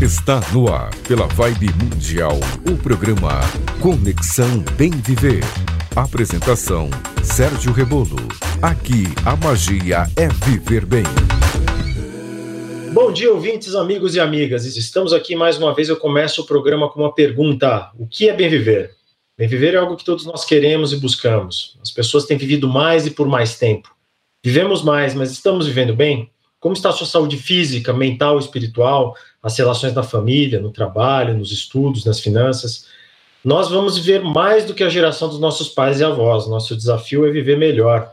Está no ar, pela Vibe Mundial, o programa Conexão Bem Viver. Apresentação: Sérgio Rebolo. Aqui a magia é viver bem. Bom dia, ouvintes, amigos e amigas. Estamos aqui mais uma vez. Eu começo o programa com uma pergunta: O que é bem viver? Bem viver é algo que todos nós queremos e buscamos. As pessoas têm vivido mais e por mais tempo. Vivemos mais, mas estamos vivendo bem? Como está a sua saúde física, mental, espiritual, as relações na família, no trabalho, nos estudos, nas finanças? Nós vamos viver mais do que a geração dos nossos pais e avós. Nosso desafio é viver melhor.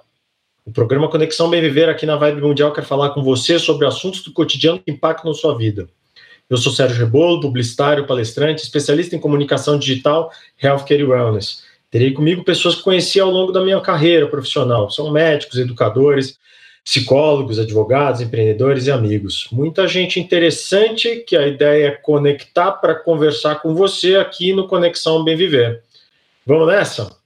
O programa Conexão Bem Viver aqui na Vibe Mundial quer falar com você sobre assuntos do cotidiano que impactam sua vida. Eu sou Sérgio Rebolo, publicitário, palestrante, especialista em comunicação digital, healthcare e wellness. Terei comigo pessoas que conheci ao longo da minha carreira profissional. São médicos, educadores, psicólogos, advogados, empreendedores e amigos. Muita gente interessante que a ideia é conectar para conversar com você aqui no Conexão Bem Viver. Vamos nessa?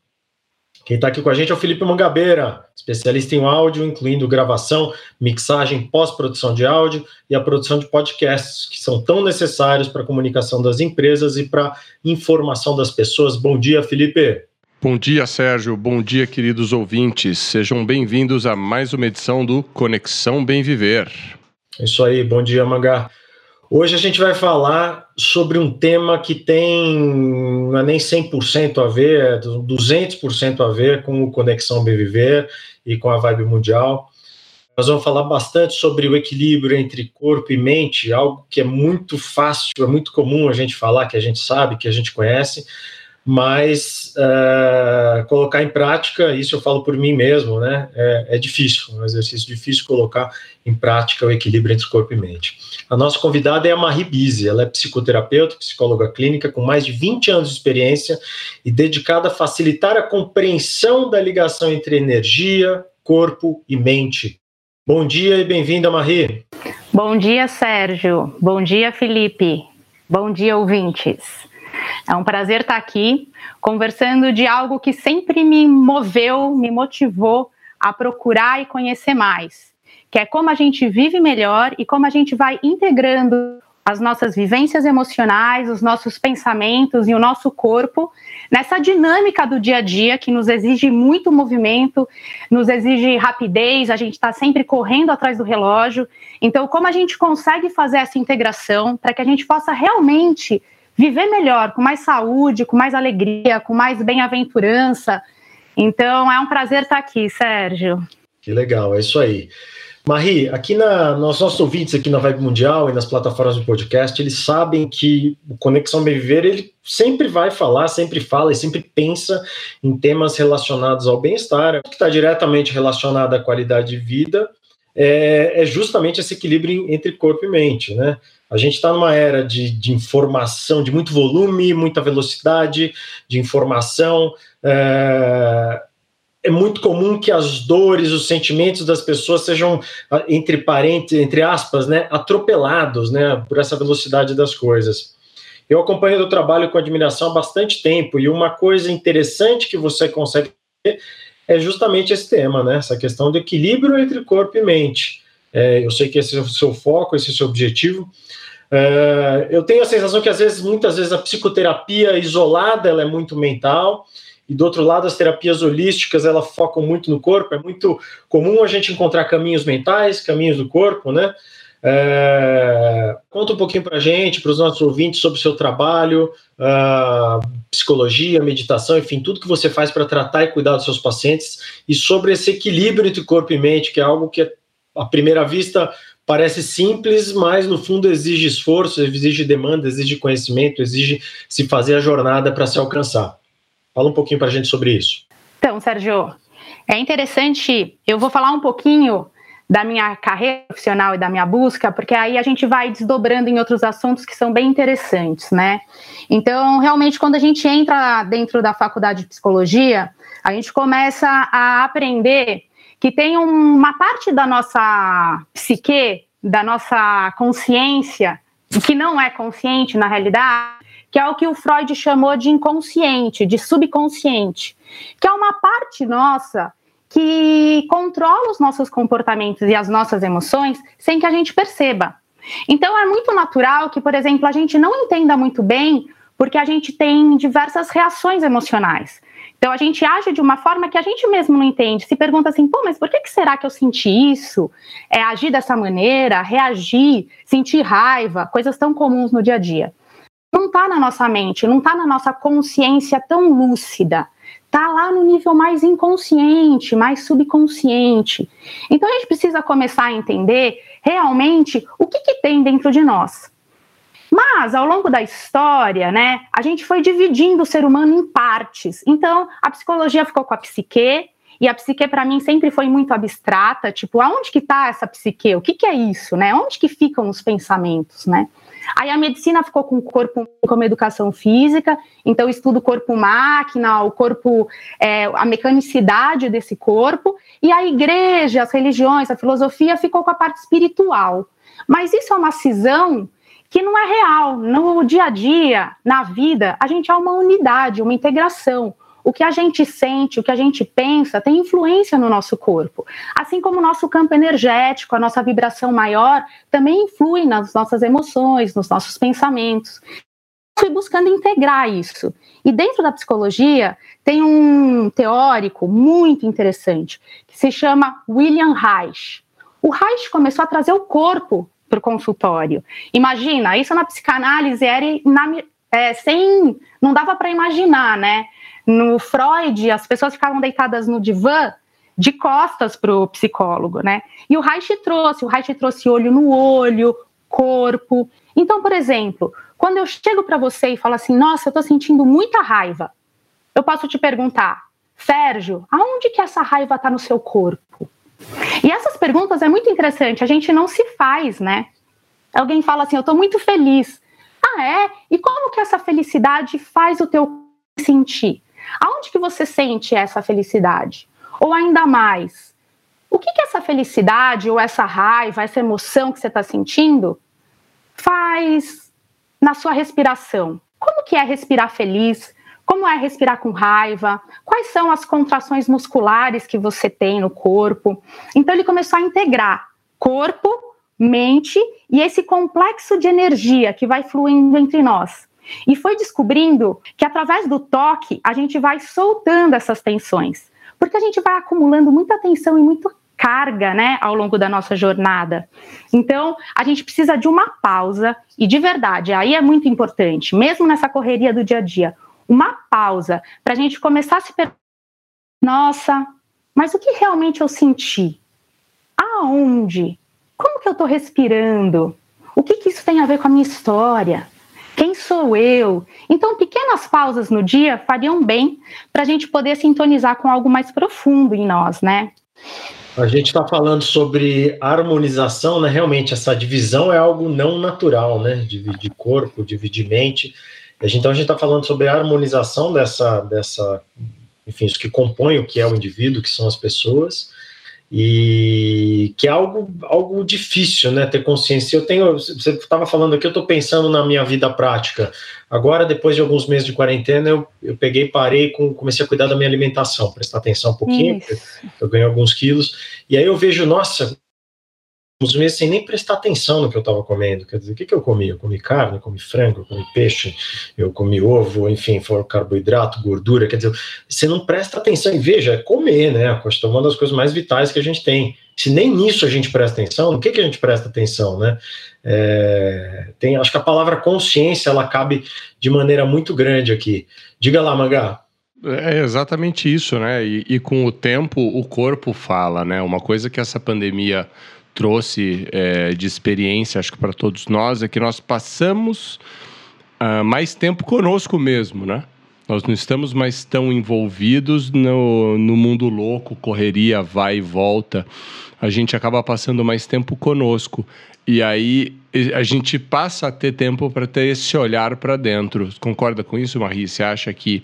Quem está aqui com a gente é o Felipe Mangabeira, especialista em áudio, incluindo gravação, mixagem, pós-produção de áudio e a produção de podcasts, que são tão necessários para a comunicação das empresas e para a informação das pessoas. Bom dia, Felipe. Bom dia, Sérgio. Bom dia, queridos ouvintes. Sejam bem-vindos a mais uma edição do Conexão Bem Viver. É isso aí, bom dia, Mangá. Hoje a gente vai falar sobre um tema que tem não é nem 100% a ver, é 200% a ver com o Conexão Bem Viver e com a Vibe Mundial. Nós vamos falar bastante sobre o equilíbrio entre corpo e mente, algo que é muito fácil, é muito comum a gente falar, que a gente sabe, que a gente conhece, mas uh, colocar em prática, isso eu falo por mim mesmo, né? É, é, difícil, é um exercício difícil colocar em prática o equilíbrio entre corpo e mente. A nossa convidada é a Marie Bise, ela é psicoterapeuta, psicóloga clínica com mais de 20 anos de experiência e dedicada a facilitar a compreensão da ligação entre energia, corpo e mente. Bom dia e bem-vinda, Marie. Bom dia, Sérgio. Bom dia, Felipe. Bom dia, ouvintes. É um prazer estar aqui conversando de algo que sempre me moveu, me motivou a procurar e conhecer mais, que é como a gente vive melhor e como a gente vai integrando as nossas vivências emocionais, os nossos pensamentos e o nosso corpo nessa dinâmica do dia a dia que nos exige muito movimento, nos exige rapidez, a gente está sempre correndo atrás do relógio. Então, como a gente consegue fazer essa integração para que a gente possa realmente viver melhor, com mais saúde, com mais alegria, com mais bem-aventurança. Então, é um prazer estar aqui, Sérgio. Que legal, é isso aí. Marie, aqui na, nos nossos ouvintes aqui na Vibe Mundial e nas plataformas de podcast, eles sabem que o Conexão Bem Viver, ele sempre vai falar, sempre fala e sempre pensa em temas relacionados ao bem-estar, que está diretamente relacionado à qualidade de vida, é, é justamente esse equilíbrio entre corpo e mente, né? A gente está numa era de, de, informação, de muito volume, muita velocidade de informação. É, é, muito comum que as dores, os sentimentos das pessoas sejam, entre entre aspas, né, atropelados né, por essa velocidade das coisas. Eu acompanho o trabalho com admiração há bastante tempo, e uma coisa interessante que você consegue ver é justamente esse tema, né, essa questão do equilíbrio entre corpo e mente. É, eu sei que esse é o seu foco, esse é o seu objetivo. É, eu tenho a sensação que às vezes, muitas vezes, a psicoterapia isolada ela é muito mental, e do outro lado, as terapias holísticas ela focam muito no corpo. É muito comum a gente encontrar caminhos mentais, caminhos do corpo, né? É, conta um pouquinho para a gente, para os nossos ouvintes, sobre o seu trabalho, uh, psicologia, meditação, enfim, tudo que você faz para tratar e cuidar dos seus pacientes e sobre esse equilíbrio entre corpo e mente, que é algo que, à primeira vista, parece simples, mas no fundo exige esforço, exige demanda, exige conhecimento, exige se fazer a jornada para se alcançar. Fala um pouquinho para a gente sobre isso. Então, Sérgio, é interessante, eu vou falar um pouquinho da minha carreira profissional e da minha busca, porque aí a gente vai desdobrando em outros assuntos que são bem interessantes, né? Então, realmente, quando a gente entra dentro da faculdade de psicologia, a gente começa a aprender que tem uma parte da nossa psique, da nossa consciência, que não é consciente na realidade, que é o que o Freud chamou de inconsciente, de subconsciente, que é uma parte nossa que controla os nossos comportamentos e as nossas emoções sem que a gente perceba. Então é muito natural que, por exemplo, a gente não entenda muito bem porque a gente tem diversas reações emocionais. Então a gente age de uma forma que a gente mesmo não entende. Se pergunta assim, pô, mas por que, que será que eu senti isso? É agir dessa maneira, reagir, sentir raiva, coisas tão comuns no dia a dia. Não está na nossa mente, não está na nossa consciência tão lúcida. Está lá no nível mais inconsciente, mais subconsciente. Então a gente precisa começar a entender realmente o que, que tem dentro de nós. Mas, ao longo da história, né, a gente foi dividindo o ser humano em partes. Então, a psicologia ficou com a psique, e a psique para mim sempre foi muito abstrata, tipo, aonde que está essa psique? O que, que é isso, né? Onde que ficam os pensamentos, né? Aí a medicina ficou com o corpo como educação física, então estudo o corpo-máquina, o corpo, é, a mecanicidade desse corpo, e a igreja, as religiões, a filosofia ficou com a parte espiritual. Mas isso é uma cisão que não é real. No dia a dia, na vida, a gente é uma unidade, uma integração. O que a gente sente, o que a gente pensa, tem influência no nosso corpo. Assim como o nosso campo energético, a nossa vibração maior, também influi nas nossas emoções, nos nossos pensamentos. Fui buscando integrar isso. E dentro da psicologia, tem um teórico muito interessante, que se chama William Reich. O Reich começou a trazer o corpo para o consultório. Imagina, isso na psicanálise era na, é, sem. não dava para imaginar, né? No Freud, as pessoas ficavam deitadas no divã de costas para o psicólogo, né? E o Reich trouxe, o Reich trouxe olho no olho, corpo. Então, por exemplo, quando eu chego para você e falo assim, nossa, eu estou sentindo muita raiva, eu posso te perguntar, Sérgio, aonde que essa raiva está no seu corpo? E essas perguntas é muito interessante, a gente não se faz, né? Alguém fala assim, eu estou muito feliz. Ah, é? E como que essa felicidade faz o teu sentir? Aonde que você sente essa felicidade? Ou ainda mais, o que que essa felicidade ou essa raiva, essa emoção que você está sentindo faz na sua respiração? Como que é respirar feliz? Como é respirar com raiva? Quais são as contrações musculares que você tem no corpo? Então ele começou a integrar corpo, mente e esse complexo de energia que vai fluindo entre nós. E foi descobrindo que através do toque a gente vai soltando essas tensões, porque a gente vai acumulando muita tensão e muita carga, né, ao longo da nossa jornada. Então, a gente precisa de uma pausa e de verdade, aí é muito importante, mesmo nessa correria do dia a dia, uma pausa para a gente começar a se perguntar: nossa, mas o que realmente eu senti? Aonde? Como que eu estou respirando? O que, que isso tem a ver com a minha história? Quem sou eu? Então, pequenas pausas no dia fariam bem para a gente poder sintonizar com algo mais profundo em nós, né? A gente está falando sobre harmonização, né? Realmente, essa divisão é algo não natural, né? Dividir corpo, dividir mente. Então a gente está falando sobre a harmonização dessa, dessa, enfim, isso que compõe o que é o indivíduo, que são as pessoas, e que é algo, algo difícil, né, ter consciência. Eu tenho, você estava falando aqui, eu estou pensando na minha vida prática. Agora, depois de alguns meses de quarentena, eu, eu peguei, parei, com, comecei a cuidar da minha alimentação, prestar atenção um pouquinho, eu ganhei alguns quilos, e aí eu vejo, nossa, uns meses sem nem prestar atenção no que eu estava comendo. Quer dizer, o que, que eu comi? Eu comi carne, eu comi frango, eu comi peixe, eu comi ovo, enfim, for carboidrato, gordura. Quer dizer, você não presta atenção e veja, é comer, né? É uma das coisas mais vitais que a gente tem. Se nem nisso a gente presta atenção, no que, que a gente presta atenção, né? É, tem, acho que a palavra consciência ela cabe de maneira muito grande aqui. Diga lá, Mangá. É exatamente isso, né? E, e com o tempo o corpo fala, né? Uma coisa que essa pandemia trouxe é, de experiência, acho que para todos nós, é que nós passamos uh, mais tempo conosco mesmo, né? Nós não estamos mais tão envolvidos no, no mundo louco, correria, vai e volta. A gente acaba passando mais tempo conosco. E aí a gente passa a ter tempo para ter esse olhar para dentro. Concorda com isso, Marie? Você acha que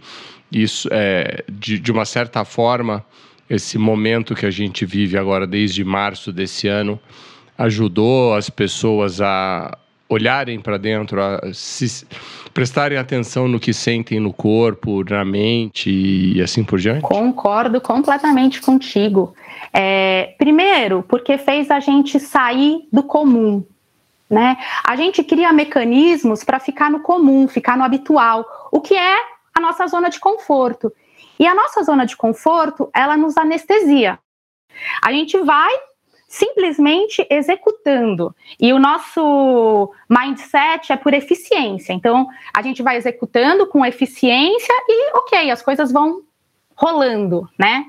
isso, é, de, de uma certa forma, esse momento que a gente vive agora desde março desse ano ajudou as pessoas a olharem para dentro, a se, prestarem atenção no que sentem no corpo, na mente e assim por diante? Concordo completamente contigo. É, primeiro, porque fez a gente sair do comum. né? A gente cria mecanismos para ficar no comum, ficar no habitual, o que é a nossa zona de conforto. E a nossa zona de conforto, ela nos anestesia. A gente vai simplesmente executando. E o nosso mindset é por eficiência. Então, a gente vai executando com eficiência e, ok, as coisas vão rolando, né?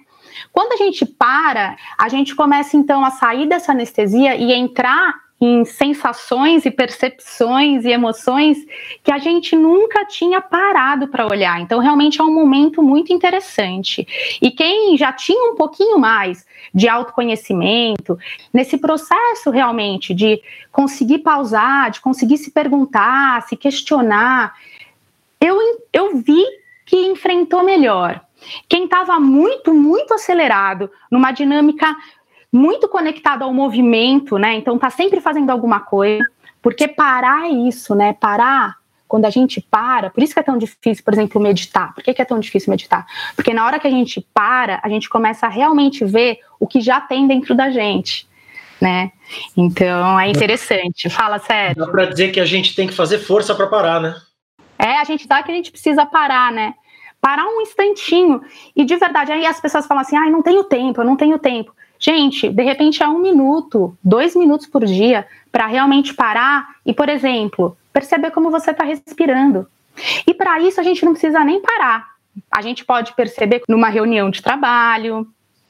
Quando a gente para, a gente começa então a sair dessa anestesia e entrar em sensações e percepções e emoções que a gente nunca tinha parado para olhar. Então, realmente é um momento muito interessante. E quem já tinha um pouquinho mais de autoconhecimento, nesse processo realmente de conseguir pausar, de conseguir se perguntar, se questionar, eu, eu vi que enfrentou melhor. Quem estava muito, muito acelerado, numa dinâmica muito conectado ao movimento, né? Então tá sempre fazendo alguma coisa, porque parar é isso, né? Parar quando a gente para, por isso que é tão difícil, por exemplo, meditar. Por que, que, é tão difícil meditar? Porque na hora que a gente para, a gente começa a realmente ver o que já tem dentro da gente, né? Então é interessante. Fala sério. Dá para dizer que a gente tem que fazer força para parar, né? É, a gente dá que a gente precisa parar, né? Parar um instantinho. E de verdade, aí as pessoas falam assim: ai, não tenho tempo, eu não tenho tempo. Gente, de repente é um minuto, dois minutos por dia para realmente parar e, por exemplo, perceber como você está respirando. E para isso a gente não precisa nem parar. A gente pode perceber numa reunião de trabalho,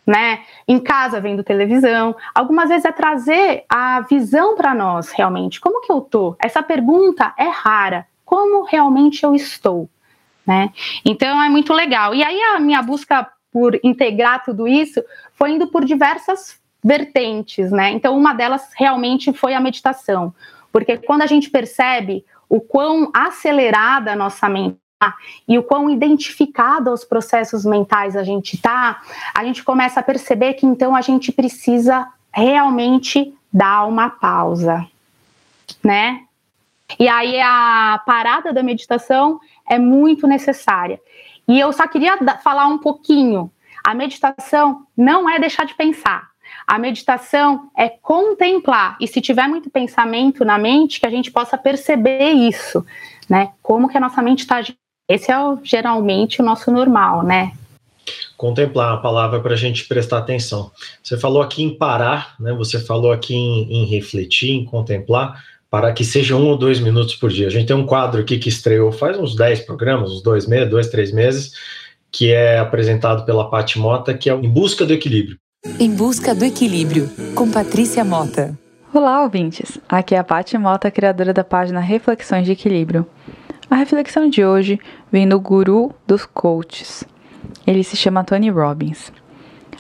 né? Em casa vendo televisão. Algumas vezes é trazer a visão para nós realmente. Como que eu tô? Essa pergunta é rara. Como realmente eu estou? Né? Então é muito legal. E aí a minha busca por integrar tudo isso foi indo por diversas vertentes, né? Então, uma delas realmente foi a meditação, porque quando a gente percebe o quão acelerada a nossa mente tá, e o quão identificado aos processos mentais a gente tá, a gente começa a perceber que então a gente precisa realmente dar uma pausa, né? E aí a parada da meditação é muito necessária. E eu só queria falar um pouquinho a meditação não é deixar de pensar. A meditação é contemplar. E se tiver muito pensamento na mente, que a gente possa perceber isso, né? Como que a nossa mente está Esse é o, geralmente o nosso normal, né? Contemplar a palavra para a gente prestar atenção. Você falou aqui em parar, né? Você falou aqui em, em refletir, em contemplar, para que seja um ou dois minutos por dia. A gente tem um quadro aqui que estreou faz uns dez programas, uns dois meses, dois, três meses, que é apresentado pela Paty Mota, que é Em Busca do Equilíbrio. Em Busca do Equilíbrio, com Patrícia Mota. Olá, ouvintes! Aqui é a Paty Mota, criadora da página Reflexões de Equilíbrio. A reflexão de hoje vem do guru dos coaches. Ele se chama Tony Robbins.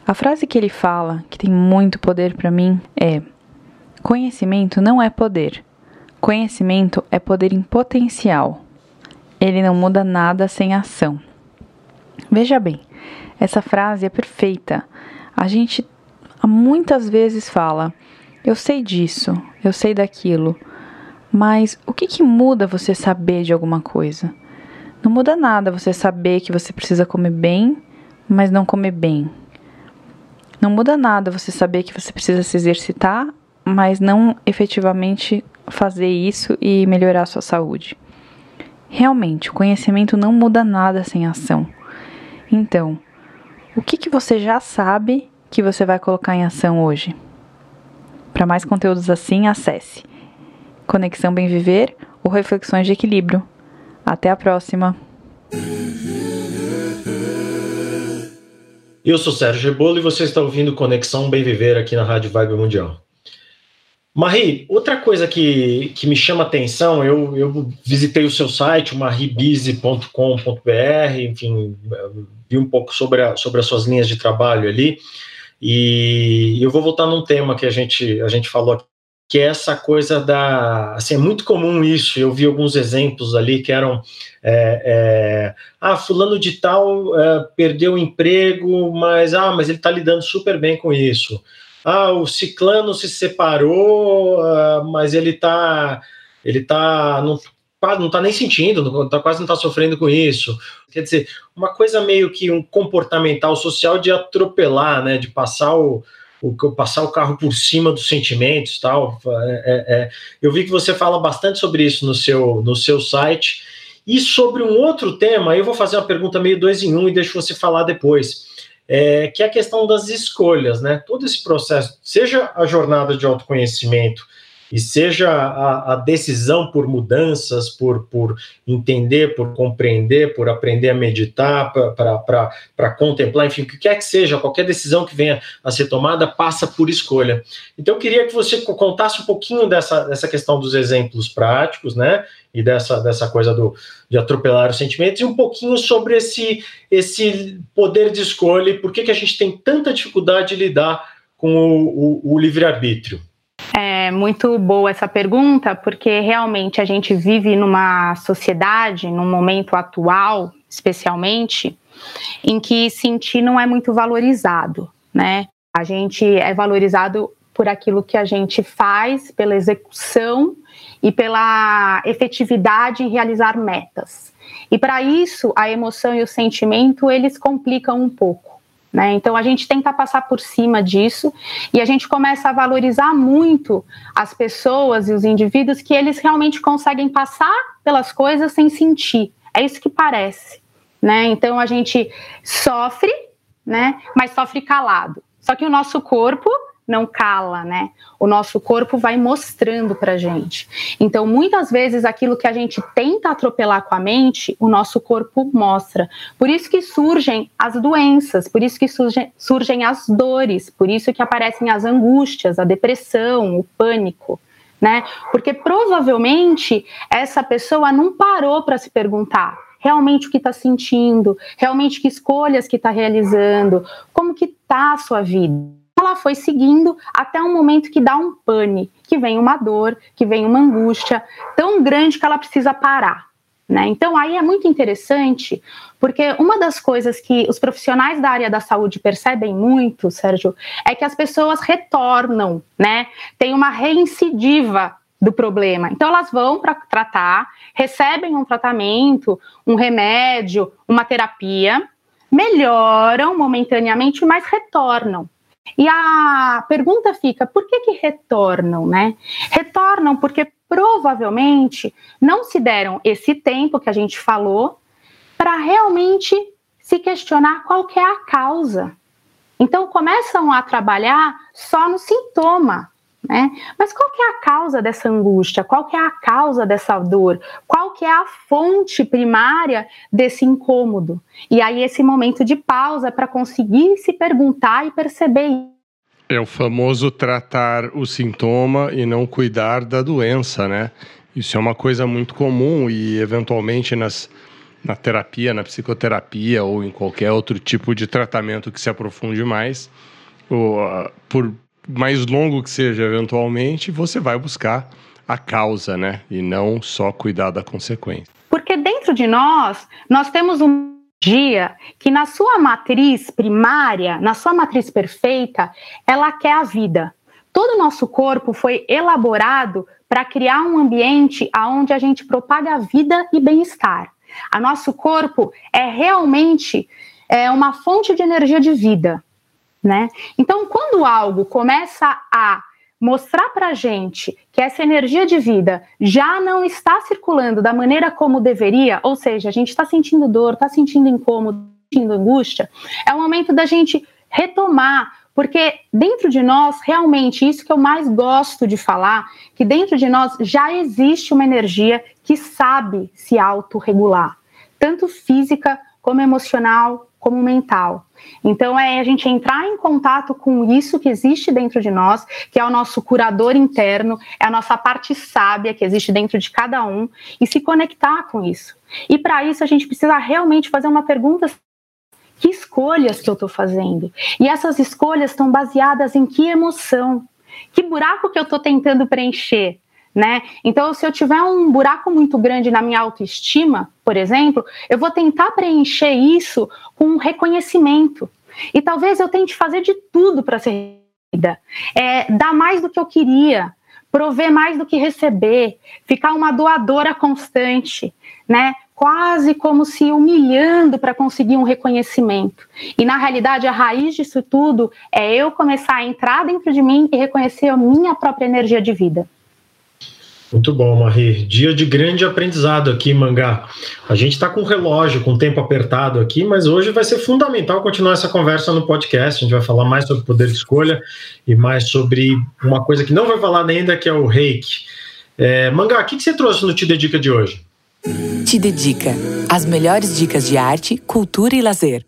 A frase que ele fala, que tem muito poder para mim, é: Conhecimento não é poder. Conhecimento é poder em potencial. Ele não muda nada sem ação. Veja bem, essa frase é perfeita. A gente muitas vezes fala: eu sei disso, eu sei daquilo, mas o que, que muda você saber de alguma coisa? Não muda nada você saber que você precisa comer bem, mas não comer bem. Não muda nada você saber que você precisa se exercitar, mas não efetivamente fazer isso e melhorar sua saúde. Realmente, o conhecimento não muda nada sem ação. Então, o que, que você já sabe que você vai colocar em ação hoje? Para mais conteúdos assim, acesse Conexão Bem Viver ou Reflexões de Equilíbrio. Até a próxima! Eu sou Sérgio Rebolo e você está ouvindo Conexão Bem Viver aqui na Rádio Vibe Mundial. Marie, outra coisa que, que me chama atenção, eu, eu visitei o seu site, maribize.com.br, enfim, vi um pouco sobre, a, sobre as suas linhas de trabalho ali, e eu vou voltar num tema que a gente, a gente falou aqui, que é essa coisa da. Assim, é muito comum isso. Eu vi alguns exemplos ali que eram. É, é, ah, fulano de tal é, perdeu o emprego, mas ah, mas ele está lidando super bem com isso ah, o ciclano se separou, uh, mas ele tá, ele tá, não, não tá nem sentindo, não, tá, quase não tá sofrendo com isso. Quer dizer, uma coisa meio que um comportamental social de atropelar, né, de passar o, o, passar o carro por cima dos sentimentos tal. É, é, é, eu vi que você fala bastante sobre isso no seu, no seu site. E sobre um outro tema, eu vou fazer uma pergunta meio dois em um e deixo você falar depois. É, que é a questão das escolhas, né? Todo esse processo, seja a jornada de autoconhecimento, e seja a, a, decisão por mudanças, por, por entender, por compreender, por aprender a meditar, para contemplar, enfim, o que quer que seja, qualquer decisão que venha a ser tomada passa por escolha. Então, eu queria que você contasse um pouquinho dessa, dessa questão dos exemplos práticos, né? E dessa, dessa coisa do, de atropelar os sentimentos, e um pouquinho sobre esse, esse poder de escolha e por que, que a gente tem tanta dificuldade de lidar com o, o, o livre-arbítrio. É muito boa essa pergunta, porque realmente a gente vive numa sociedade, num momento atual, especialmente, em que sentir não é muito valorizado, né? A gente é valorizado por aquilo que a gente faz, pela execução e pela efetividade em realizar metas. E para isso, a emoção e o sentimento, eles complicam um pouco. Né? Então a gente tenta passar por cima disso e a gente começa a valorizar muito as pessoas e os indivíduos que eles realmente conseguem passar pelas coisas sem sentir. É isso que parece. Né? Então a gente sofre, né? mas sofre calado. Só que o nosso corpo não cala, né? O nosso corpo vai mostrando pra gente. Então, muitas vezes aquilo que a gente tenta atropelar com a mente, o nosso corpo mostra. Por isso que surgem as doenças, por isso que surgem, surgem as dores, por isso que aparecem as angústias, a depressão, o pânico. Né? Porque provavelmente essa pessoa não parou para se perguntar realmente o que está sentindo, realmente que escolhas que está realizando, como que está a sua vida ela foi seguindo até um momento que dá um pane, que vem uma dor, que vem uma angústia tão grande que ela precisa parar. Né? Então, aí é muito interessante, porque uma das coisas que os profissionais da área da saúde percebem muito, Sérgio, é que as pessoas retornam, né? Tem uma reincidiva do problema. Então, elas vão para tratar, recebem um tratamento, um remédio, uma terapia, melhoram momentaneamente, mas retornam. E a pergunta fica: por que, que retornam, né? Retornam porque provavelmente não se deram esse tempo que a gente falou para realmente se questionar qual que é a causa. Então começam a trabalhar só no sintoma, né? Mas qual que é a causa dessa angústia? Qual que é a causa dessa dor? Qual que é a fonte primária desse incômodo? E aí esse momento de pausa para conseguir se perguntar e perceber é o famoso tratar o sintoma e não cuidar da doença, né? Isso é uma coisa muito comum e eventualmente nas na terapia, na psicoterapia ou em qualquer outro tipo de tratamento que se aprofunde mais, ou, por mais longo que seja eventualmente, você vai buscar a causa, né? E não só cuidar da consequência. Porque dentro de nós, nós temos um dia que na sua matriz primária, na sua matriz perfeita, ela quer a vida. Todo o nosso corpo foi elaborado para criar um ambiente onde a gente propaga vida e bem-estar. A nosso corpo é realmente é, uma fonte de energia de vida né? Então, quando algo começa a mostrar para gente que essa energia de vida já não está circulando da maneira como deveria, ou seja, a gente está sentindo dor, está sentindo incômodo, sentindo angústia, é o momento da gente retomar, porque dentro de nós, realmente, isso que eu mais gosto de falar, que dentro de nós já existe uma energia que sabe se autorregular, tanto física como emocional, como mental. Então é a gente entrar em contato com isso que existe dentro de nós, que é o nosso curador interno, é a nossa parte sábia que existe dentro de cada um e se conectar com isso. E para isso a gente precisa realmente fazer uma pergunta que escolhas que eu estou fazendo? E essas escolhas estão baseadas em que emoção? Que buraco que eu estou tentando preencher? Né? Então, se eu tiver um buraco muito grande na minha autoestima, por exemplo, eu vou tentar preencher isso com um reconhecimento. E talvez eu tente fazer de tudo para ser vida, é, dar mais do que eu queria, prover mais do que receber, ficar uma doadora constante, né? quase como se humilhando para conseguir um reconhecimento. E na realidade, a raiz disso tudo é eu começar a entrar dentro de mim e reconhecer a minha própria energia de vida. Muito bom, Marie. Dia de grande aprendizado aqui, Mangá. A gente está com relógio, com tempo apertado aqui, mas hoje vai ser fundamental continuar essa conversa no podcast. A gente vai falar mais sobre poder de escolha e mais sobre uma coisa que não vai falar ainda, que é o reiki. É, Mangá, o que, que você trouxe no Te Dedica de hoje? Te Dedica. As melhores dicas de arte, cultura e lazer.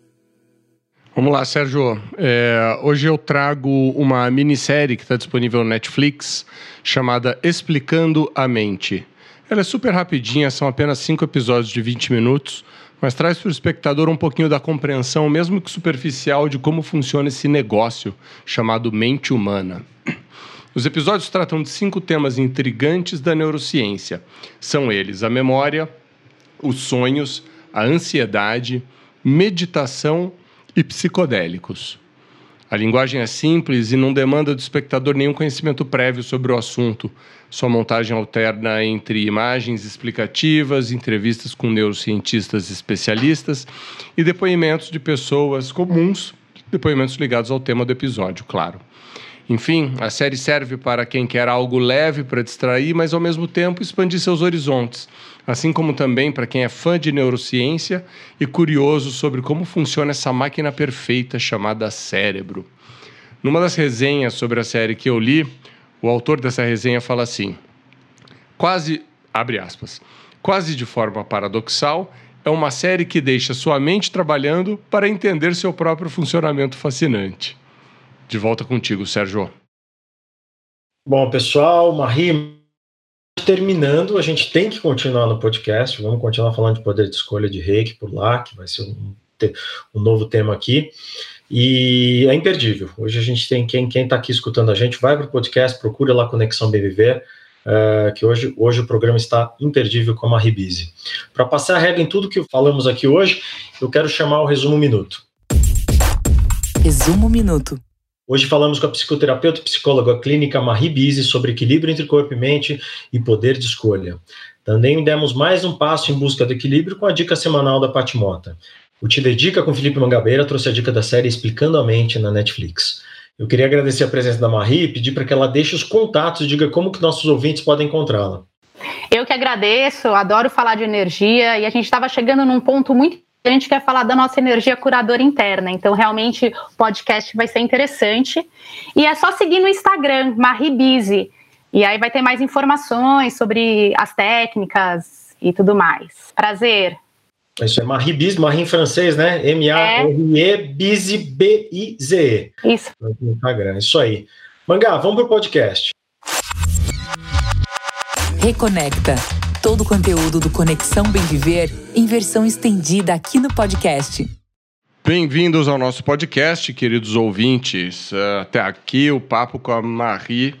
Vamos lá, Sérgio. É, hoje eu trago uma minissérie que está disponível no Netflix chamada Explicando a Mente. Ela é super rapidinha, são apenas cinco episódios de 20 minutos, mas traz para o espectador um pouquinho da compreensão, mesmo que superficial, de como funciona esse negócio chamado mente humana. Os episódios tratam de cinco temas intrigantes da neurociência. São eles a memória, os sonhos, a ansiedade, meditação e psicodélicos. A linguagem é simples e não demanda do espectador nenhum conhecimento prévio sobre o assunto. Sua montagem alterna entre imagens explicativas, entrevistas com neurocientistas especialistas e depoimentos de pessoas comuns, depoimentos ligados ao tema do episódio, claro. Enfim, a série serve para quem quer algo leve para distrair, mas ao mesmo tempo expandir seus horizontes, assim como também para quem é fã de neurociência e curioso sobre como funciona essa máquina perfeita chamada cérebro. Numa das resenhas sobre a série que eu li, o autor dessa resenha fala assim: quase, abre aspas, quase de forma paradoxal, é uma série que deixa sua mente trabalhando para entender seu próprio funcionamento fascinante. De volta contigo, Sérgio. Bom, pessoal, Marie, terminando, a gente tem que continuar no podcast. Vamos continuar falando de poder de escolha de reiki por lá, que vai ser um, um novo tema aqui. E é imperdível. Hoje a gente tem quem está aqui escutando a gente, vai para o podcast, procura lá Conexão Bem Viver, uh, que hoje, hoje o programa está imperdível como a Ribise. Para passar a regra em tudo que falamos aqui hoje, eu quero chamar o resumo minuto. Resumo minuto. Hoje falamos com a psicoterapeuta e psicóloga clínica Marie Bise sobre equilíbrio entre corpo e mente e poder de escolha. Também demos mais um passo em busca do equilíbrio com a dica semanal da Patimota. O Te Dedica com Felipe Mangabeira trouxe a dica da série Explicando a Mente na Netflix. Eu queria agradecer a presença da Marie e pedir para que ela deixe os contatos e diga como que nossos ouvintes podem encontrá-la. Eu que agradeço, adoro falar de energia e a gente estava chegando num ponto muito a gente quer falar da nossa energia curadora interna. Então, realmente, o podcast vai ser interessante. E é só seguir no Instagram, Maribize. E aí vai ter mais informações sobre as técnicas e tudo mais. Prazer. Isso é Maribize, Marie em francês, né? M-A-R-E, Bize, B-I-Z-E. Isso. No Instagram, isso aí. Mangá, vamos pro podcast. Reconecta Todo o conteúdo do Conexão Bem Viver em versão estendida aqui no podcast. Bem-vindos ao nosso podcast, queridos ouvintes. Eh, até aqui o papo com a Marie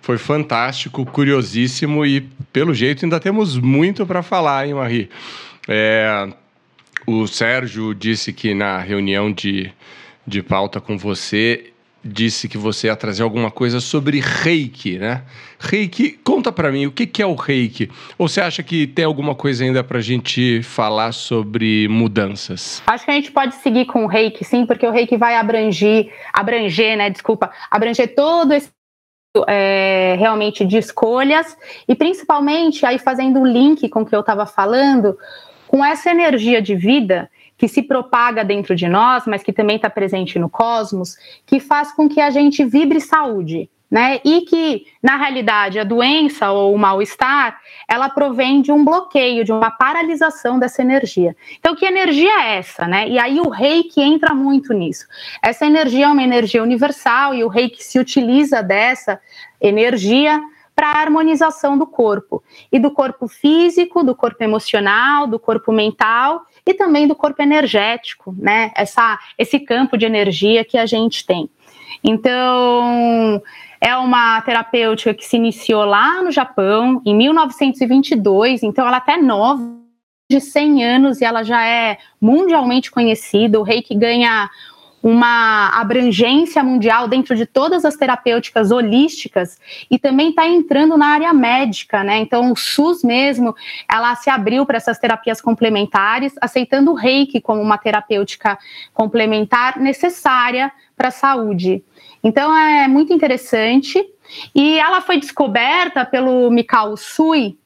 foi fantástico, curiosíssimo e, pelo jeito, ainda temos muito para falar, hein, Marie? É, o Sérgio disse que na reunião de, de pauta com você disse que você ia trazer alguma coisa sobre reiki, né? Reiki, conta para mim, o que, que é o reiki? Ou você acha que tem alguma coisa ainda para a gente falar sobre mudanças? Acho que a gente pode seguir com o reiki, sim, porque o reiki vai abranger, abranger, né? Desculpa, abranger todo esse é, realmente de escolhas e principalmente aí fazendo um link com o que eu estava falando, com essa energia de vida que se propaga dentro de nós, mas que também está presente no cosmos, que faz com que a gente vibre saúde. Né? E que, na realidade, a doença ou o mal-estar, ela provém de um bloqueio, de uma paralisação dessa energia. Então, que energia é essa, né? E aí o reiki entra muito nisso. Essa energia é uma energia universal e o reiki se utiliza dessa energia para a harmonização do corpo. E do corpo físico, do corpo emocional, do corpo mental e também do corpo energético, né? Essa, esse campo de energia que a gente tem. Então, é uma terapêutica que se iniciou lá no Japão em 1922, então ela até é nova, de 100 anos e ela já é mundialmente conhecida. O reiki ganha uma abrangência mundial dentro de todas as terapêuticas holísticas e também está entrando na área médica, né? Então o SUS mesmo, ela se abriu para essas terapias complementares, aceitando o Reiki como uma terapêutica complementar necessária para a saúde. Então é muito interessante e ela foi descoberta pelo Mikao Sui,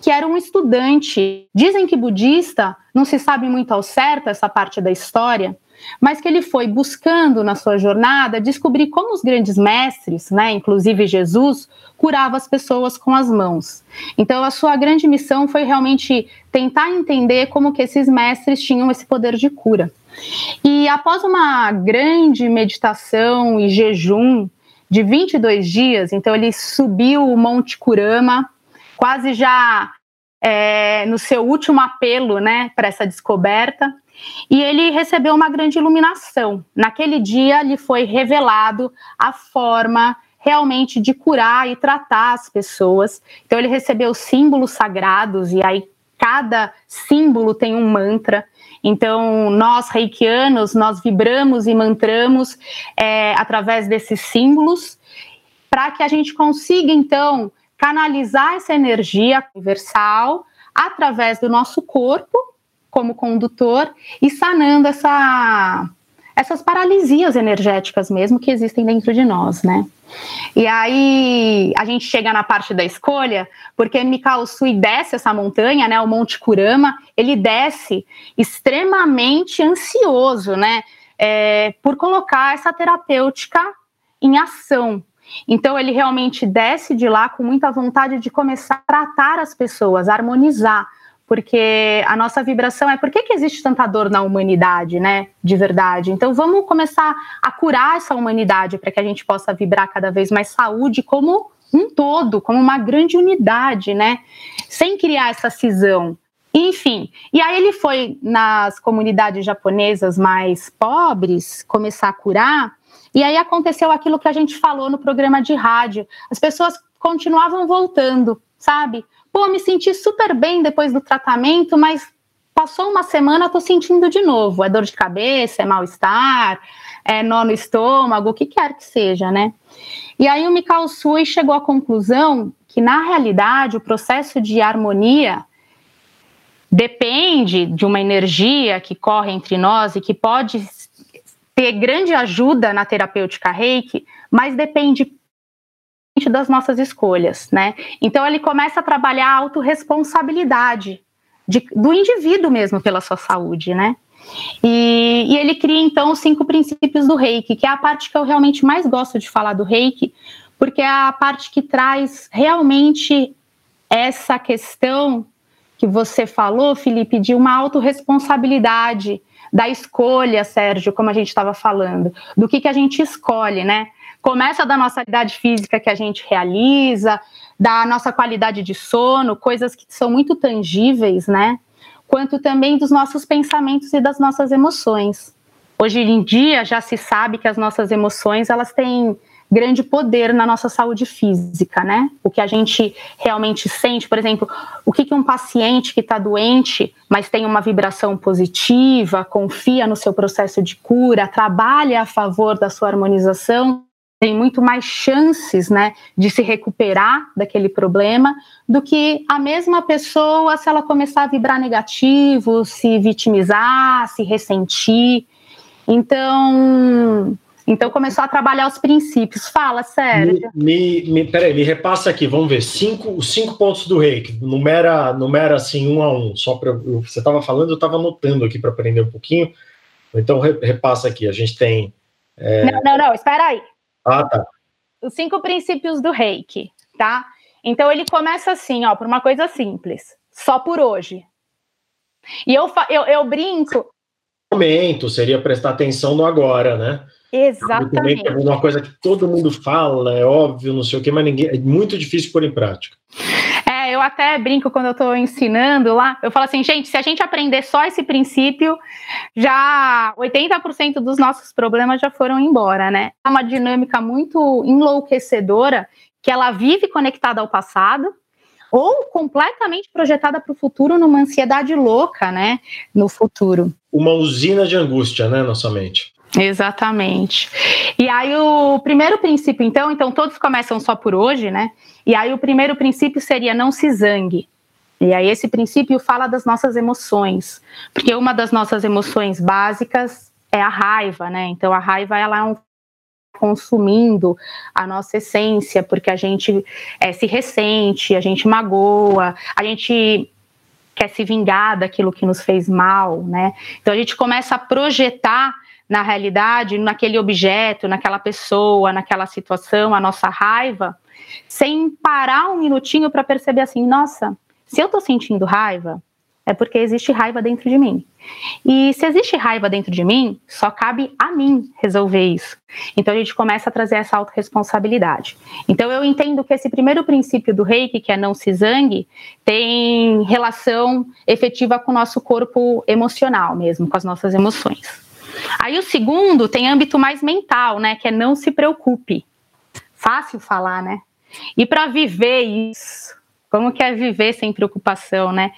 que era um estudante. Dizem que budista, não se sabe muito ao certo essa parte da história, mas que ele foi buscando na sua jornada descobrir como os grandes mestres, né, inclusive Jesus, curava as pessoas com as mãos. Então a sua grande missão foi realmente tentar entender como que esses mestres tinham esse poder de cura. E após uma grande meditação e jejum de 22 dias, então ele subiu o Monte Kurama, quase já é, no seu último apelo, né, para essa descoberta. E ele recebeu uma grande iluminação. Naquele dia lhe foi revelado a forma realmente de curar e tratar as pessoas. Então ele recebeu símbolos sagrados e aí cada símbolo tem um mantra. Então nós reikianos nós vibramos e mantramos é, através desses símbolos para que a gente consiga então canalizar essa energia universal através do nosso corpo como condutor e sanando essa, essas paralisias energéticas mesmo que existem dentro de nós, né? E aí a gente chega na parte da escolha, porque Mikao Sui desce essa montanha, né, o Monte Kurama, ele desce extremamente ansioso, né, é, por colocar essa terapêutica em ação. Então ele realmente desce de lá com muita vontade de começar a tratar as pessoas, harmonizar, porque a nossa vibração é por que, que existe tanta dor na humanidade, né? De verdade. Então vamos começar a curar essa humanidade para que a gente possa vibrar cada vez mais saúde como um todo, como uma grande unidade, né? Sem criar essa cisão. Enfim, e aí ele foi nas comunidades japonesas mais pobres começar a curar, e aí aconteceu aquilo que a gente falou no programa de rádio. As pessoas continuavam voltando, sabe? Pô, me senti super bem depois do tratamento, mas passou uma semana, tô sentindo de novo. É dor de cabeça, é mal-estar, é nó no estômago, o que quer que seja, né? E aí o Mikao Sui chegou à conclusão que, na realidade, o processo de harmonia depende de uma energia que corre entre nós e que pode ter grande ajuda na terapêutica reiki, mas depende das nossas escolhas, né? Então ele começa a trabalhar a autorresponsabilidade de, do indivíduo mesmo pela sua saúde, né? E, e, ele cria então os cinco princípios do reiki, que é a parte que eu realmente mais gosto de falar do reiki, porque é a parte que traz realmente essa questão que você falou, Felipe, de uma autorresponsabilidade da escolha, Sérgio, como a gente estava falando, do que, que a gente escolhe, né? Começa da nossa atividade física que a gente realiza, da nossa qualidade de sono, coisas que são muito tangíveis, né? Quanto também dos nossos pensamentos e das nossas emoções. Hoje em dia já se sabe que as nossas emoções elas têm grande poder na nossa saúde física, né? O que a gente realmente sente, por exemplo, o que, que um paciente que está doente, mas tem uma vibração positiva, confia no seu processo de cura, trabalha a favor da sua harmonização, tem muito mais chances, né, de se recuperar daquele problema do que a mesma pessoa se ela começar a vibrar negativo, se vitimizar, se ressentir. Então, então começou a trabalhar os princípios. Fala, Sérgio. Me, me, peraí, me repassa aqui, vamos ver. Cinco, os cinco pontos do reiki. Numera, numera assim, um a um. Só para você estava falando, eu estava anotando aqui para aprender um pouquinho. Então repassa aqui. A gente tem. É... Não, não, não, espera aí. Ah, tá. Os cinco princípios do reiki, tá? Então ele começa assim, ó, por uma coisa simples. Só por hoje. E eu, eu, eu brinco. Momento seria prestar atenção no agora, né? Exatamente. É uma coisa que todo mundo fala, é óbvio, não sei o quê, mas ninguém, é muito difícil pôr em prática. Eu até brinco quando eu estou ensinando lá, eu falo assim, gente, se a gente aprender só esse princípio, já 80% dos nossos problemas já foram embora, né? É uma dinâmica muito enlouquecedora que ela vive conectada ao passado, ou completamente projetada para o futuro numa ansiedade louca, né? No futuro. Uma usina de angústia, né, nossa mente. Exatamente. E aí o primeiro princípio, então, então todos começam só por hoje, né? E aí o primeiro princípio seria não se zangue. E aí esse princípio fala das nossas emoções, porque uma das nossas emoções básicas é a raiva, né? Então a raiva ela é um consumindo a nossa essência, porque a gente é, se ressente, a gente magoa, a gente quer se vingar daquilo que nos fez mal, né? Então a gente começa a projetar na realidade, naquele objeto, naquela pessoa, naquela situação, a nossa raiva, sem parar um minutinho para perceber assim, nossa, se eu estou sentindo raiva, é porque existe raiva dentro de mim. E se existe raiva dentro de mim, só cabe a mim resolver isso. Então a gente começa a trazer essa autorresponsabilidade. Então eu entendo que esse primeiro princípio do reiki, que é não se zangue, tem relação efetiva com o nosso corpo emocional mesmo, com as nossas emoções. Aí o segundo tem âmbito mais mental, né, que é não se preocupe. Fácil falar, né? E para viver isso, como que é viver sem preocupação, né?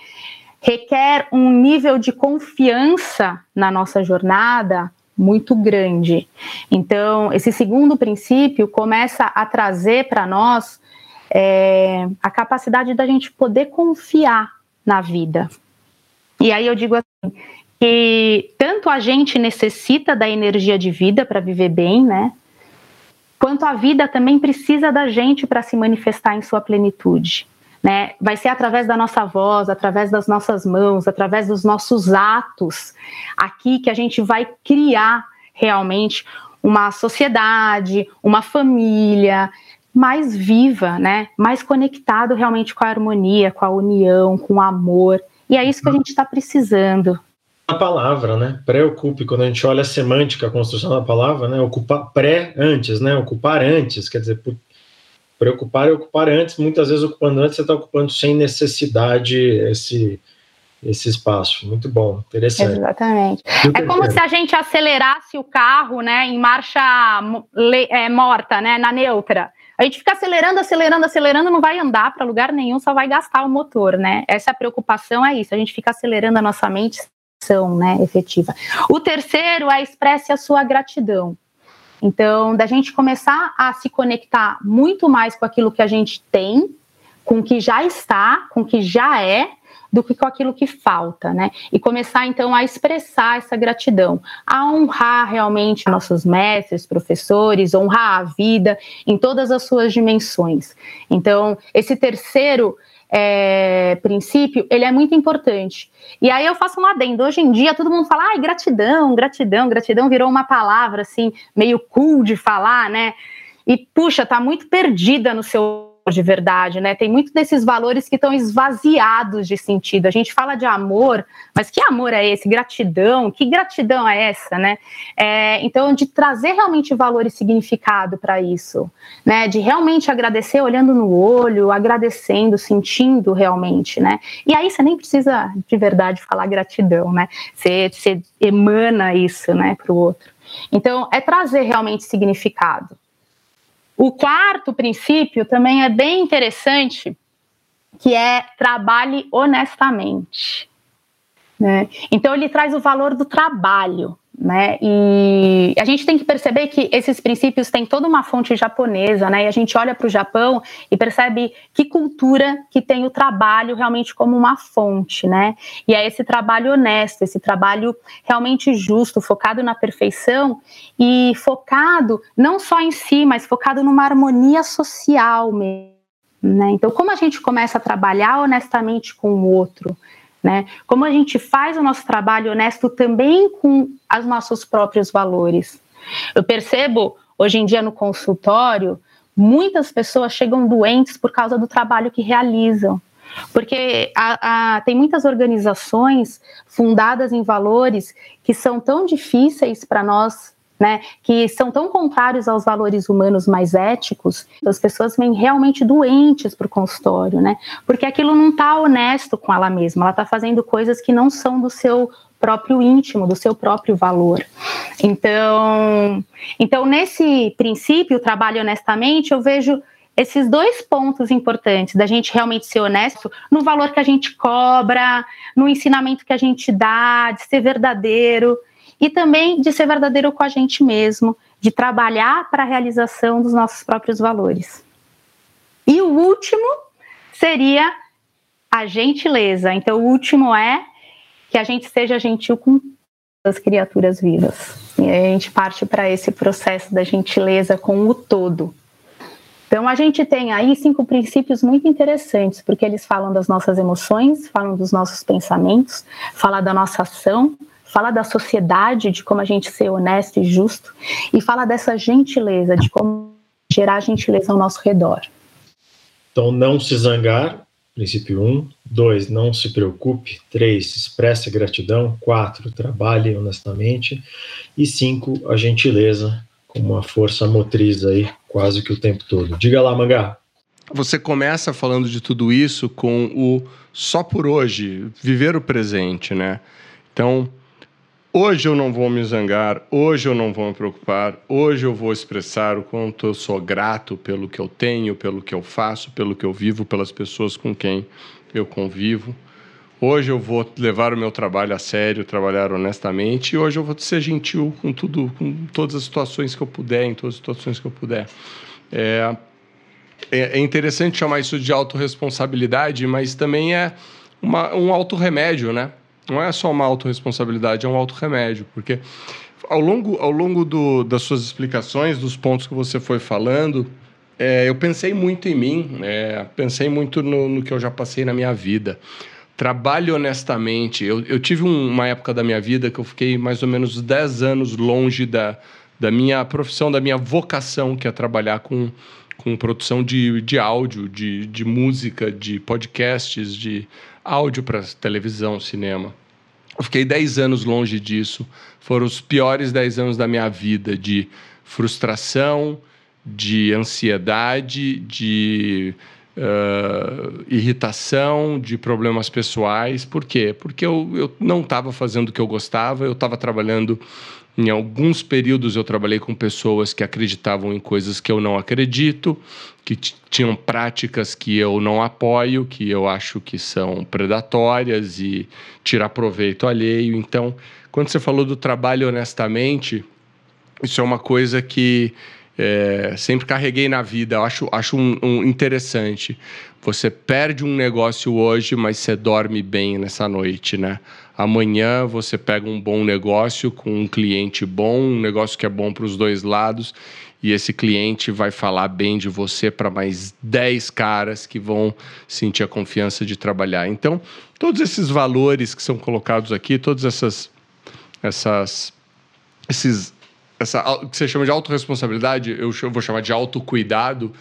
Requer um nível de confiança na nossa jornada muito grande. Então, esse segundo princípio começa a trazer para nós é, a capacidade da gente poder confiar na vida. E aí eu digo assim, que tanto a gente necessita da energia de vida para viver bem, né? Quanto a vida também precisa da gente para se manifestar em sua plenitude né? Vai ser através da nossa voz, através das nossas mãos, através dos nossos atos aqui que a gente vai criar realmente uma sociedade, uma família mais viva, né? Mais conectado realmente com a harmonia, com a união, com o amor. E é isso que a gente está precisando. A palavra, né? Preocupe, quando a gente olha a semântica, a construção da palavra, né? Ocupar pré antes, né? Ocupar antes, quer dizer, Preocupar é ocupar antes, muitas vezes ocupando antes, você está ocupando sem necessidade esse, esse espaço. Muito bom, interessante. Exatamente. É como se a gente acelerasse o carro né, em marcha é, morta, né, na neutra. A gente fica acelerando, acelerando, acelerando, não vai andar para lugar nenhum, só vai gastar o motor, né? Essa preocupação é isso, a gente fica acelerando a nossa mente né, efetiva. O terceiro é expresse a sua gratidão. Então, da gente começar a se conectar muito mais com aquilo que a gente tem, com o que já está, com o que já é, do que com aquilo que falta, né? E começar então a expressar essa gratidão, a honrar realmente nossos mestres, professores, honrar a vida em todas as suas dimensões. Então, esse terceiro é, princípio, ele é muito importante. E aí eu faço um adendo. Hoje em dia todo mundo fala, ai, gratidão, gratidão, gratidão virou uma palavra assim, meio cool de falar, né? E puxa, tá muito perdida no seu de verdade, né? Tem muito desses valores que estão esvaziados de sentido. A gente fala de amor, mas que amor é esse? Gratidão? Que gratidão é essa, né? É, então, de trazer realmente valor e significado para isso, né? De realmente agradecer olhando no olho, agradecendo, sentindo realmente, né? E aí você nem precisa de verdade falar gratidão, né? Você, você emana isso, né, para o outro. Então, é trazer realmente significado. O quarto princípio também é bem interessante, que é trabalhe honestamente. Né? Então ele traz o valor do trabalho. Né? E a gente tem que perceber que esses princípios têm toda uma fonte japonesa, né? E a gente olha para o Japão e percebe que cultura que tem o trabalho realmente como uma fonte, né? E é esse trabalho honesto, esse trabalho realmente justo, focado na perfeição e focado não só em si, mas focado numa harmonia social mesmo. Né? Então, como a gente começa a trabalhar honestamente com o outro, né? Como a gente faz o nosso trabalho honesto também com os nossos próprios valores. Eu percebo hoje em dia no consultório, muitas pessoas chegam doentes por causa do trabalho que realizam. Porque a, a, tem muitas organizações fundadas em valores que são tão difíceis para nós né, que são tão contrários aos valores humanos mais éticos, as pessoas vêm realmente doentes para o consultório, né, porque aquilo não está honesto com ela mesma, ela está fazendo coisas que não são do seu próprio íntimo, do seu próprio valor. Então, então nesse princípio, trabalho honestamente, eu vejo esses dois pontos importantes da gente realmente ser honesto no valor que a gente cobra, no ensinamento que a gente dá, de ser verdadeiro e também de ser verdadeiro com a gente mesmo, de trabalhar para a realização dos nossos próprios valores. E o último seria a gentileza. Então, o último é que a gente seja gentil com as criaturas vivas. E a gente parte para esse processo da gentileza com o todo. Então, a gente tem aí cinco princípios muito interessantes, porque eles falam das nossas emoções, falam dos nossos pensamentos, falam da nossa ação, fala da sociedade, de como a gente ser honesto e justo, e fala dessa gentileza, de como gerar gentileza ao nosso redor. Então, não se zangar, princípio 1. Um. 2. Não se preocupe. 3. Expresse gratidão. 4. Trabalhe honestamente. E 5. A gentileza como uma força motriz aí quase que o tempo todo. Diga lá, Mangá. Você começa falando de tudo isso com o só por hoje, viver o presente, né? Então, hoje eu não vou me zangar, hoje eu não vou me preocupar, hoje eu vou expressar o quanto eu sou grato pelo que eu tenho, pelo que eu faço, pelo que eu vivo, pelas pessoas com quem eu convivo. Hoje eu vou levar o meu trabalho a sério, trabalhar honestamente, e hoje eu vou ser gentil com tudo, com todas as situações que eu puder, em todas as situações que eu puder. É, é, é interessante chamar isso de autorresponsabilidade, mas também é uma, um autorremédio, né? Não é só uma autorresponsabilidade, é um autorremédio, porque ao longo, ao longo do, das suas explicações, dos pontos que você foi falando, é, eu pensei muito em mim, é, pensei muito no, no, que eu já passei na minha vida. Trabalho honestamente. Eu, eu tive um, uma época da minha vida que eu fiquei mais ou menos 10 anos longe da, da minha profissão, da minha vocação, que é trabalhar com com produção de, de áudio, de, de música, de podcasts, de áudio para televisão, cinema. Eu fiquei 10 anos longe disso. Foram os piores 10 anos da minha vida de frustração, de ansiedade, de uh, irritação, de problemas pessoais. Por quê? Porque eu, eu não estava fazendo o que eu gostava, eu estava trabalhando em alguns períodos eu trabalhei com pessoas que acreditavam em coisas que eu não acredito, que tinham práticas que eu não apoio, que eu acho que são predatórias e tirar proveito alheio. Então, quando você falou do trabalho honestamente, isso é uma coisa que é, sempre carreguei na vida. Eu acho, acho um, um interessante. Você perde um negócio hoje, mas você dorme bem nessa noite, né? Amanhã você pega um bom negócio com um cliente bom, um negócio que é bom para os dois lados, e esse cliente vai falar bem de você para mais 10 caras que vão sentir a confiança de trabalhar. Então, todos esses valores que são colocados aqui, todas essas essas esses essa que você chama de autorresponsabilidade, eu vou chamar de autocuidado,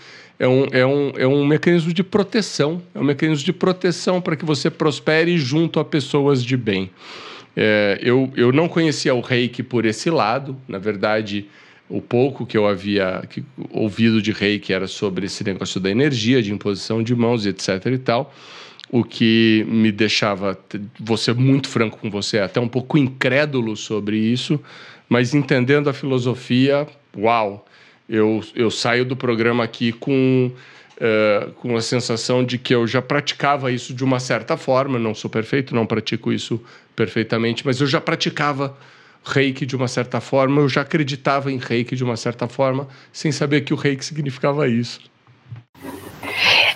é um, é, um, é um mecanismo de proteção. É um mecanismo de proteção para que você prospere junto a pessoas de bem. É, eu, eu não conhecia o reiki por esse lado. Na verdade, o pouco que eu havia que, ouvido de reiki era sobre esse negócio da energia, de imposição de mãos, etc. e tal. O que me deixava, ser muito franco com você, até um pouco incrédulo sobre isso, mas entendendo a filosofia, uau! Eu, eu saio do programa aqui com, uh, com a sensação de que eu já praticava isso de uma certa forma. Não sou perfeito, não pratico isso perfeitamente, mas eu já praticava reiki de uma certa forma, eu já acreditava em reiki de uma certa forma, sem saber que o reiki significava isso.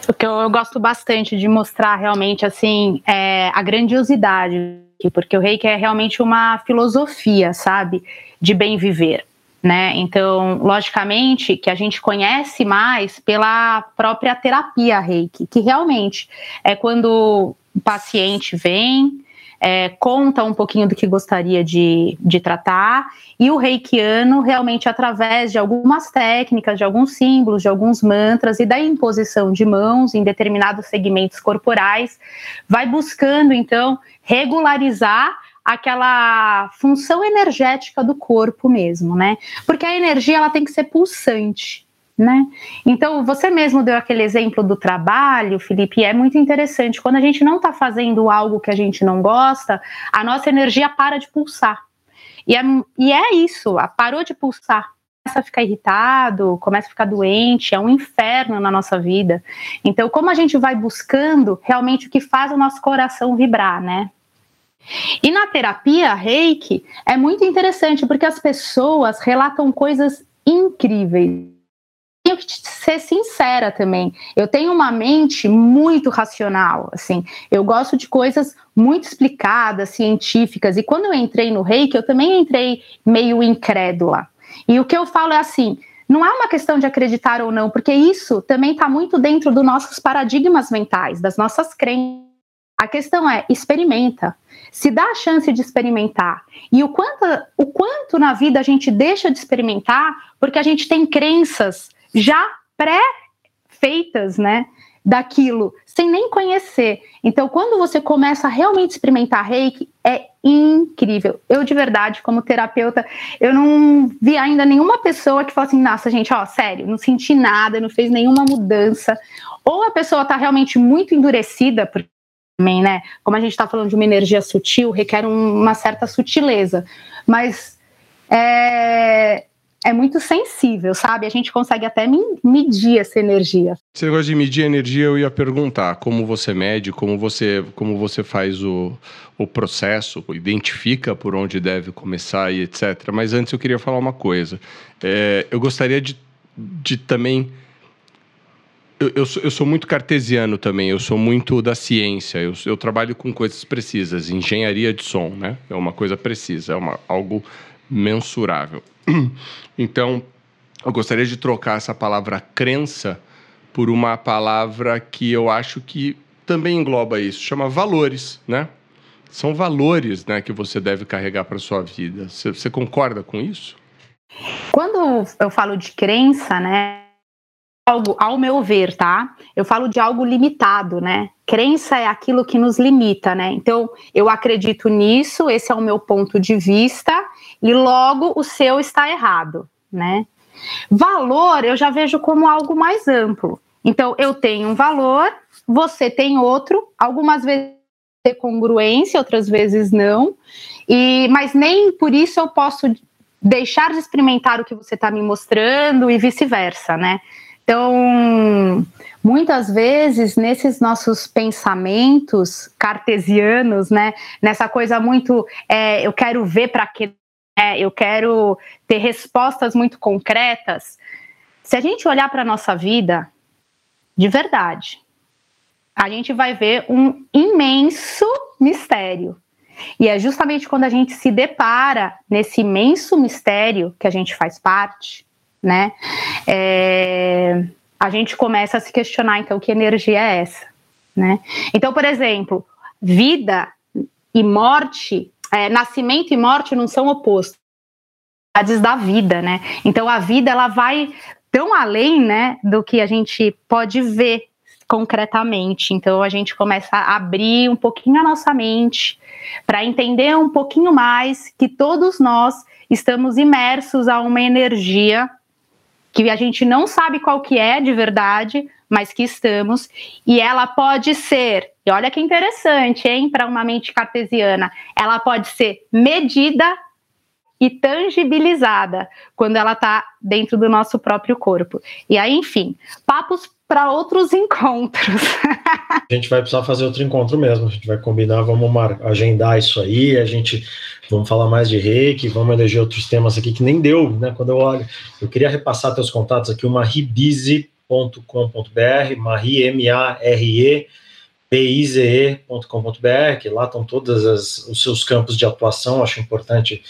O que eu, eu gosto bastante de mostrar realmente assim é a grandiosidade, porque o reiki é realmente uma filosofia, sabe, de bem viver né? Então, logicamente que a gente conhece mais pela própria terapia Reiki, que realmente é quando o paciente vem, é, conta um pouquinho do que gostaria de, de tratar, e o reikiano realmente, através de algumas técnicas, de alguns símbolos, de alguns mantras e da imposição de mãos em determinados segmentos corporais, vai buscando então regularizar aquela função energética do corpo mesmo, né? Porque a energia ela tem que ser pulsante. Né? Então, você mesmo deu aquele exemplo do trabalho, Felipe, e é muito interessante. Quando a gente não está fazendo algo que a gente não gosta, a nossa energia para de pulsar. E é, e é isso, parou de pulsar. Começa a ficar irritado, começa a ficar doente, é um inferno na nossa vida. Então, como a gente vai buscando realmente o que faz o nosso coração vibrar, né? E na terapia reiki é muito interessante porque as pessoas relatam coisas incríveis. Tenho que ser sincera também. Eu tenho uma mente muito racional, assim. Eu gosto de coisas muito explicadas, científicas. E quando eu entrei no reiki, eu também entrei meio incrédula. E o que eu falo é assim: não é uma questão de acreditar ou não, porque isso também está muito dentro dos nossos paradigmas mentais, das nossas crenças. A questão é experimenta, se dá a chance de experimentar. E o quanto, o quanto na vida a gente deixa de experimentar porque a gente tem crenças já pré-feitas, né? Daquilo, sem nem conhecer. Então, quando você começa a realmente experimentar reiki, é incrível. Eu, de verdade, como terapeuta, eu não vi ainda nenhuma pessoa que fala assim: nossa, gente, ó, sério, não senti nada, não fez nenhuma mudança. Ou a pessoa está realmente muito endurecida, porque também, né? Como a gente está falando de uma energia sutil, requer um, uma certa sutileza. Mas é, é muito sensível, sabe? A gente consegue até medir essa energia. Você gosta de medir a energia, eu ia perguntar como você mede, como você, como você faz o, o processo, identifica por onde deve começar e etc. Mas antes eu queria falar uma coisa. É, eu gostaria de, de também eu, eu, sou, eu, sou, muito cartesiano também, eu sou muito da ciência, eu, eu, trabalho com coisas precisas, engenharia de som, né? É uma coisa precisa, é uma, algo mensurável. Então, eu gostaria de trocar essa palavra crença por uma palavra que eu acho que também engloba isso, chama valores, né? São valores né, que você deve carregar para sua vida. Você, você concorda com isso? Quando eu falo de crença, né? Algo, ao meu ver, tá? Eu falo de algo limitado, né? Crença é aquilo que nos limita, né? Então, eu acredito nisso, esse é o meu ponto de vista, e logo o seu está errado, né? Valor eu já vejo como algo mais amplo. Então, eu tenho um valor, você tem outro, algumas vezes ter congruência, outras vezes não. E, mas nem por isso eu posso deixar de experimentar o que você está me mostrando e vice-versa, né? Então, muitas vezes, nesses nossos pensamentos cartesianos, né, nessa coisa muito, é, eu quero ver para que, é, eu quero ter respostas muito concretas. Se a gente olhar para a nossa vida, de verdade, a gente vai ver um imenso mistério. E é justamente quando a gente se depara nesse imenso mistério que a gente faz parte, né? É, a gente começa a se questionar, então, que energia é essa, né? Então, por exemplo, vida e morte, é, nascimento e morte não são opostos da vida, né? Então a vida ela vai tão além, né, do que a gente pode ver concretamente. Então a gente começa a abrir um pouquinho a nossa mente para entender um pouquinho mais que todos nós estamos imersos a uma energia que a gente não sabe qual que é de verdade, mas que estamos, e ela pode ser, e olha que interessante, hein, para uma mente cartesiana, ela pode ser medida e tangibilizada quando ela está dentro do nosso próprio corpo. E aí, enfim, papos para outros encontros. a gente vai precisar fazer outro encontro mesmo. A gente vai combinar, vamos agendar isso aí. A gente vamos falar mais de reiki, vamos eleger outros temas aqui que nem deu, né? Quando eu olho, eu queria repassar teus contatos aqui, o maribize.com.br, Marie, M-A-R-E, bize.com.br, que lá estão todos os seus campos de atuação. Acho importante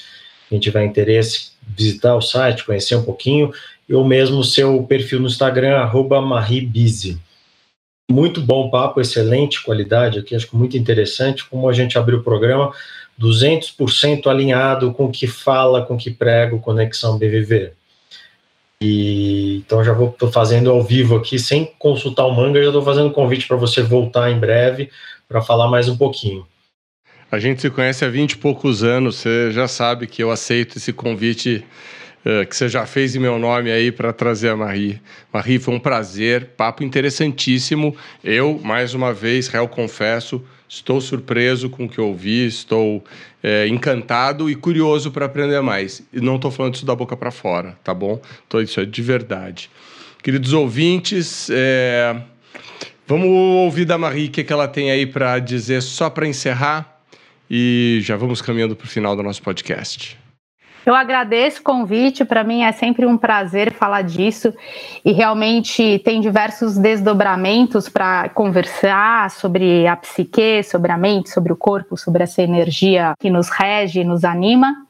quem tiver interesse visitar o site, conhecer um pouquinho ou mesmo seu perfil no Instagram, arroba Maribize. Muito bom papo, excelente qualidade aqui, acho muito interessante como a gente abriu o programa, 200% alinhado com o que fala, com o que prego, Conexão BVV. E, então já vou tô fazendo ao vivo aqui, sem consultar o manga, já estou fazendo convite para você voltar em breve para falar mais um pouquinho. A gente se conhece há 20 e poucos anos, você já sabe que eu aceito esse convite uh, que você já fez em meu nome aí para trazer a Marie. Marie, foi um prazer, papo interessantíssimo. Eu, mais uma vez, réu confesso, estou surpreso com o que ouvi, estou é, encantado e curioso para aprender mais. E não estou falando isso da boca para fora, tá bom? Então, isso é de verdade. Queridos ouvintes, é... vamos ouvir da Marie o que, que ela tem aí para dizer só para encerrar. E já vamos caminhando para o final do nosso podcast. Eu agradeço o convite, para mim é sempre um prazer falar disso e realmente tem diversos desdobramentos para conversar sobre a psique, sobre a mente, sobre o corpo, sobre essa energia que nos rege, nos anima.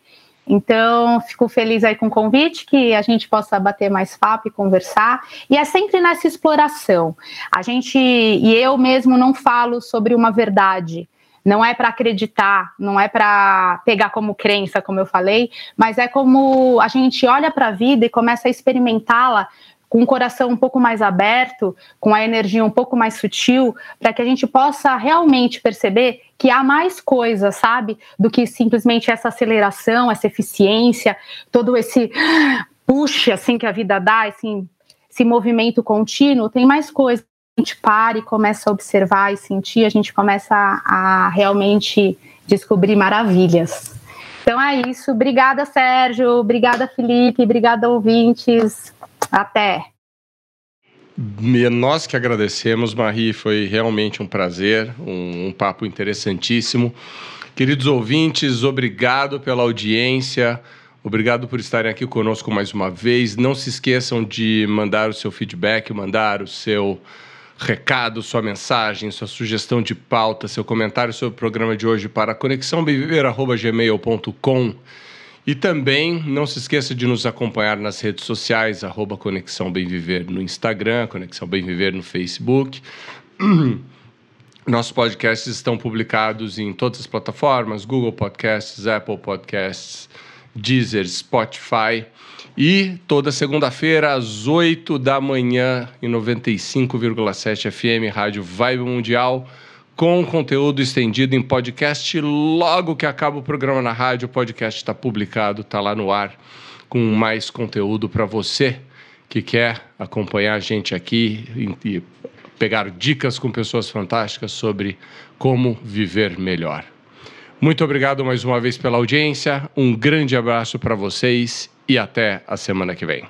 Então, fico feliz aí com o convite, que a gente possa bater mais papo e conversar. E é sempre nessa exploração. A gente, e eu mesmo não falo sobre uma verdade, não é para acreditar, não é para pegar como crença, como eu falei, mas é como a gente olha para a vida e começa a experimentá-la com o coração um pouco mais aberto, com a energia um pouco mais sutil, para que a gente possa realmente perceber que há mais coisa, sabe, do que simplesmente essa aceleração, essa eficiência, todo esse push assim que a vida dá, esse, esse movimento contínuo, tem mais coisa gente para e começa a observar e sentir, a gente começa a, a realmente descobrir maravilhas. Então é isso. Obrigada, Sérgio. Obrigada, Felipe. Obrigada, ouvintes. Até. Nós que agradecemos, Marie. Foi realmente um prazer, um, um papo interessantíssimo. Queridos ouvintes, obrigado pela audiência. Obrigado por estarem aqui conosco mais uma vez. Não se esqueçam de mandar o seu feedback, mandar o seu recado, sua mensagem, sua sugestão de pauta, seu comentário sobre o programa de hoje para conexãobemviver.gmail.com e também não se esqueça de nos acompanhar nas redes sociais, arroba Conexão Bem Viver no Instagram, Conexão Bem Viver no Facebook. Nossos podcasts estão publicados em todas as plataformas, Google Podcasts, Apple Podcasts, Deezer, Spotify. E toda segunda-feira, às 8 da manhã, em 95,7 FM, Rádio Vibe Mundial, com conteúdo estendido em podcast. Logo que acaba o programa na rádio, o podcast está publicado, está lá no ar, com mais conteúdo para você que quer acompanhar a gente aqui e pegar dicas com pessoas fantásticas sobre como viver melhor. Muito obrigado mais uma vez pela audiência, um grande abraço para vocês e até a semana que vem.